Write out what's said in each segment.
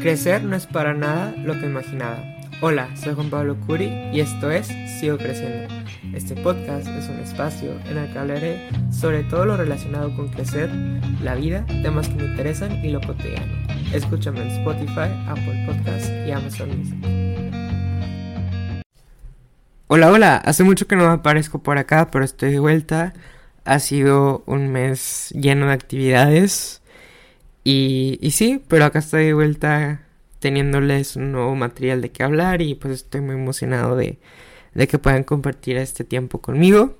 Crecer no es para nada lo que imaginaba. Hola, soy Juan Pablo Curi y esto es Sigo Creciendo. Este podcast es un espacio en el que hablaré sobre todo lo relacionado con crecer, la vida, temas que me interesan y lo cotidiano. Escúchame en Spotify, Apple Podcasts y Amazon Music. Hola, hola, hace mucho que no aparezco por acá, pero estoy de vuelta. Ha sido un mes lleno de actividades. Y, sí, pero acá estoy de vuelta teniéndoles un nuevo material de qué hablar y pues estoy muy emocionado de, de que puedan compartir este tiempo conmigo.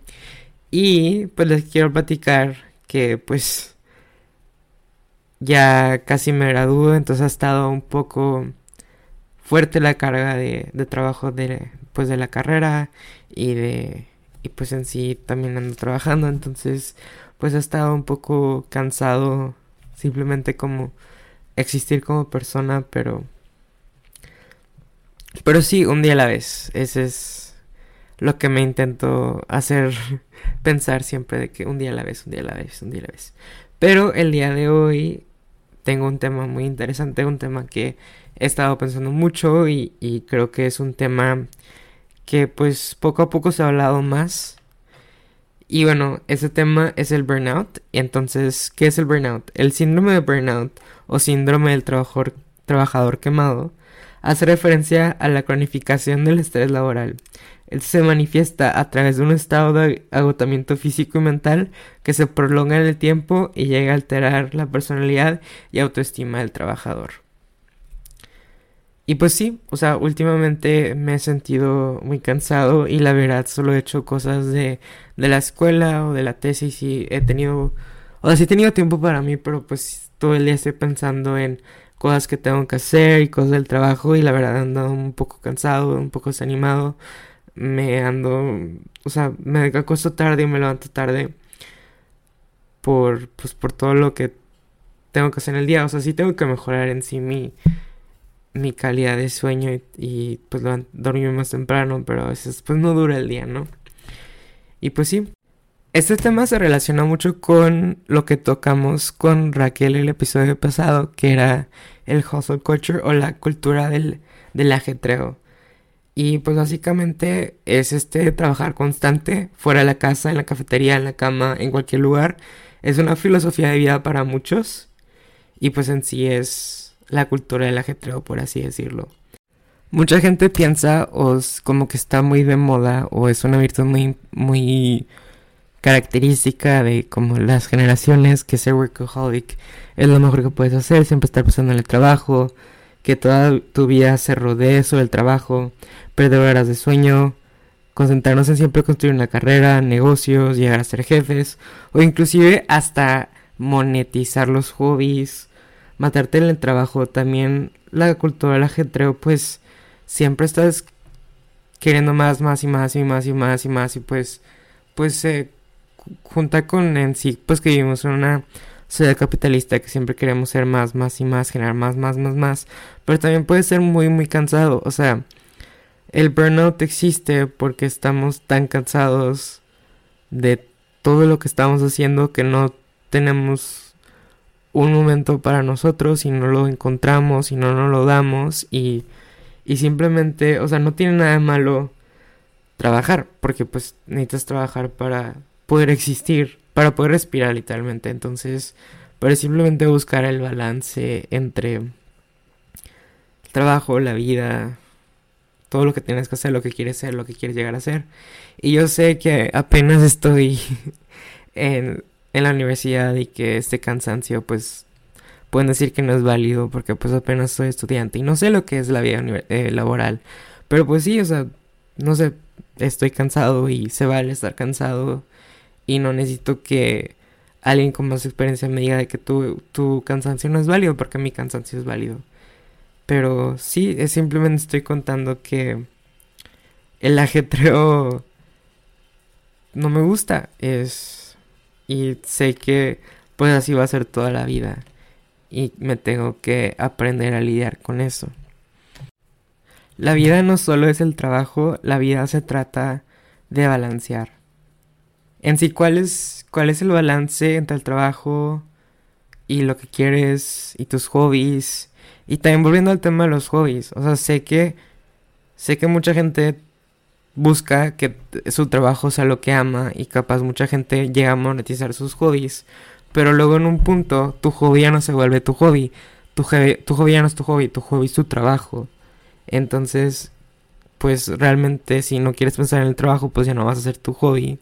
Y pues les quiero platicar que pues ya casi me gradúo, entonces ha estado un poco fuerte la carga de, de trabajo de, pues de la carrera y de y pues en sí también ando trabajando, entonces pues ha estado un poco cansado simplemente como existir como persona, pero pero sí, un día a la vez. Ese es lo que me intento hacer pensar siempre de que un día a la vez, un día a la vez, un día a la vez. Pero el día de hoy tengo un tema muy interesante, un tema que he estado pensando mucho y, y creo que es un tema que pues poco a poco se ha hablado más. Y bueno, ese tema es el burnout. Entonces, ¿qué es el burnout? El síndrome de burnout o síndrome del trabajador, trabajador quemado hace referencia a la cronificación del estrés laboral. Este se manifiesta a través de un estado de agotamiento físico y mental que se prolonga en el tiempo y llega a alterar la personalidad y autoestima del trabajador. Y pues sí, o sea, últimamente me he sentido muy cansado y la verdad solo he hecho cosas de, de la escuela o de la tesis y he tenido, o sea, sí he tenido tiempo para mí, pero pues todo el día estoy pensando en cosas que tengo que hacer y cosas del trabajo y la verdad ando un poco cansado, un poco desanimado. Me ando, o sea, me acuesto tarde y me levanto tarde por, pues, por todo lo que tengo que hacer en el día. O sea, sí tengo que mejorar en sí mi, mi calidad de sueño y, pues dormir más temprano, pero a veces pues no dura el día, ¿no? Y pues sí, este tema se relaciona mucho con lo que tocamos con Raquel el episodio pasado, que era el hustle culture o la cultura del, del ajetreo. Y pues básicamente es este trabajar constante, fuera de la casa, en la cafetería, en la cama, en cualquier lugar. Es una filosofía de vida para muchos. Y pues en sí es la cultura del ajetreo, por así decirlo. Mucha gente piensa o es como que está muy de moda o es una virtud muy, muy característica de como las generaciones que ser workaholic es lo mejor que puedes hacer, siempre estar pensando en el trabajo, que toda tu vida se rodee sobre el trabajo, perder horas de sueño, concentrarnos en siempre construir una carrera, negocios, llegar a ser jefes o inclusive hasta monetizar los hobbies, matarte en el trabajo, también la cultura del ajetreo, pues siempre estás queriendo más, más y más y más y más y más y pues pues se junta con en sí, pues que vivimos en una sociedad capitalista que siempre queremos ser más, más y más, generar más, más, más, más, pero también puede ser muy, muy cansado, o sea, el burnout existe porque estamos tan cansados de todo lo que estamos haciendo que no tenemos un momento para nosotros y no lo encontramos y no nos lo damos y, y simplemente, o sea, no tiene nada de malo trabajar, porque pues necesitas trabajar para poder existir, para poder respirar literalmente. Entonces, para simplemente buscar el balance entre el trabajo, la vida, todo lo que tienes que hacer, lo que quieres ser, lo que quieres llegar a ser. Y yo sé que apenas estoy en, en la universidad y que este cansancio pues pueden decir que no es válido porque pues apenas soy estudiante y no sé lo que es la vida eh, laboral. Pero pues sí, o sea, no sé, estoy cansado y se vale estar cansado y no necesito que alguien con más experiencia me diga de que tu, tu cansancio no es válido porque mi cansancio es válido. Pero sí, es simplemente estoy contando que el ajetreo no me gusta. Es. Y sé que pues así va a ser toda la vida. Y me tengo que aprender a lidiar con eso. La vida no solo es el trabajo, la vida se trata de balancear en sí, ¿cuál es, ¿cuál es el balance entre el trabajo y lo que quieres y tus hobbies Y también volviendo al tema de los hobbies, o sea, sé que sé que mucha gente busca que su trabajo sea lo que ama y capaz mucha gente llega a monetizar sus hobbies, pero luego en un punto tu hobby ya no se vuelve tu hobby, tu, tu hobby ya no es tu hobby, tu hobby es tu trabajo. Entonces, pues realmente si no quieres pensar en el trabajo, pues ya no vas a hacer tu hobby.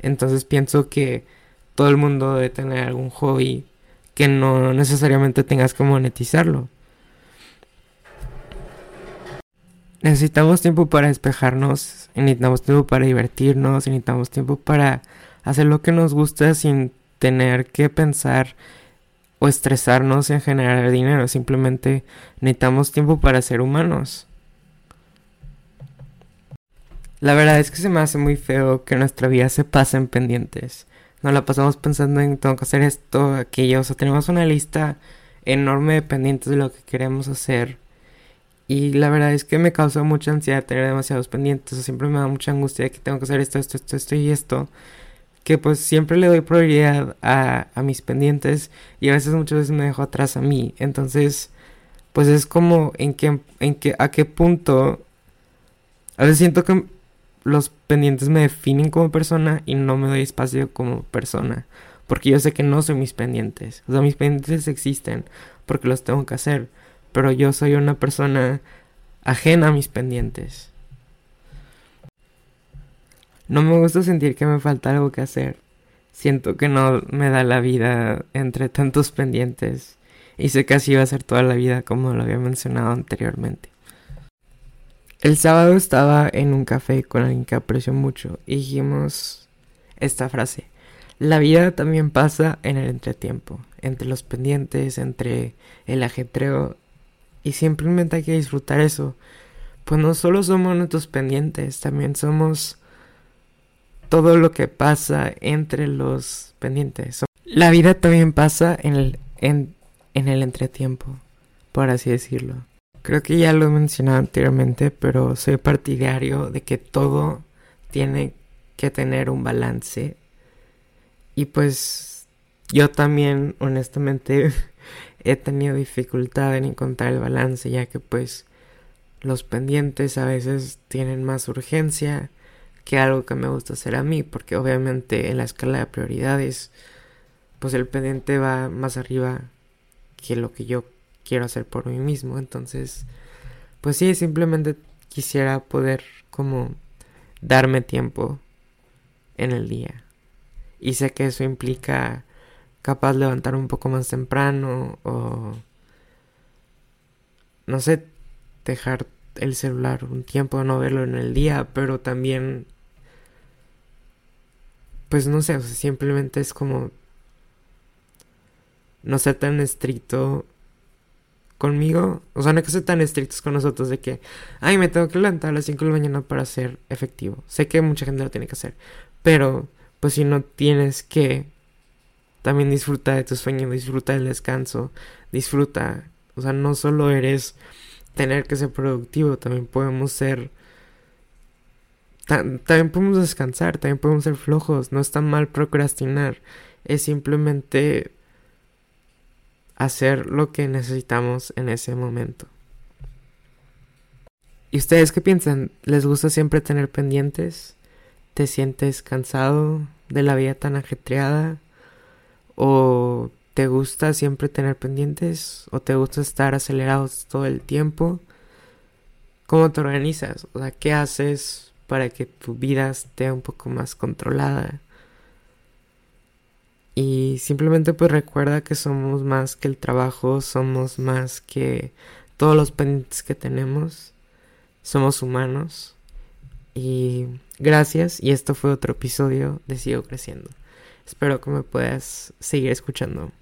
Entonces pienso que todo el mundo debe tener algún hobby que no necesariamente tengas que monetizarlo. Necesitamos tiempo para despejarnos, necesitamos tiempo para divertirnos, necesitamos tiempo para hacer lo que nos gusta sin tener que pensar o estresarnos en generar dinero. Simplemente necesitamos tiempo para ser humanos. La verdad es que se me hace muy feo que nuestra vida se pase en pendientes. Nos la pasamos pensando en tengo que hacer esto, aquello. O sea, tenemos una lista enorme de pendientes de lo que queremos hacer. Y la verdad es que me causa mucha ansiedad tener demasiados pendientes. O siempre me da mucha angustia de que tengo que hacer esto, esto, esto, esto y esto. Que pues siempre le doy prioridad a, a mis pendientes. Y a veces, muchas veces me dejo atrás a mí. Entonces, pues es como en qué, en qué, a qué punto. A veces siento que los pendientes me definen como persona y no me doy espacio como persona. Porque yo sé que no soy mis pendientes. O sea, mis pendientes existen porque los tengo que hacer. Pero yo soy una persona ajena a mis pendientes. No me gusta sentir que me falta algo que hacer. Siento que no me da la vida entre tantos pendientes. Y sé que así va a ser toda la vida como lo había mencionado anteriormente. El sábado estaba en un café con alguien que aprecio mucho y dijimos esta frase. La vida también pasa en el entretiempo, entre los pendientes, entre el ajetreo y simplemente hay que disfrutar eso. Pues no solo somos nuestros pendientes, también somos todo lo que pasa entre los pendientes. La vida también pasa en el, en, en el entretiempo, por así decirlo. Creo que ya lo he mencionado anteriormente, pero soy partidario de que todo tiene que tener un balance. Y pues yo también, honestamente, he tenido dificultad en encontrar el balance, ya que pues los pendientes a veces tienen más urgencia que algo que me gusta hacer a mí, porque obviamente en la escala de prioridades, pues el pendiente va más arriba que lo que yo quiero hacer por mí mismo. Entonces, pues sí, simplemente quisiera poder como darme tiempo en el día. Y sé que eso implica capaz levantar un poco más temprano o no sé, dejar el celular un tiempo, no verlo en el día, pero también pues no sé, simplemente es como no ser tan estricto conmigo, o sea, no que ser tan estrictos con nosotros de que, ay, me tengo que levantar a las 5 de la mañana para ser efectivo. Sé que mucha gente lo tiene que hacer, pero pues si no tienes que, también disfruta de tu sueño, disfruta del descanso, disfruta, o sea, no solo eres tener que ser productivo, también podemos ser... también podemos descansar, también podemos ser flojos, no está mal procrastinar, es simplemente hacer lo que necesitamos en ese momento. ¿Y ustedes qué piensan? ¿Les gusta siempre tener pendientes? ¿Te sientes cansado de la vida tan ajetreada? ¿O te gusta siempre tener pendientes? ¿O te gusta estar acelerados todo el tiempo? ¿Cómo te organizas? O sea, ¿qué haces para que tu vida esté un poco más controlada? Y simplemente pues recuerda que somos más que el trabajo, somos más que todos los pendientes que tenemos, somos humanos. Y gracias, y esto fue otro episodio de Sigo Creciendo. Espero que me puedas seguir escuchando.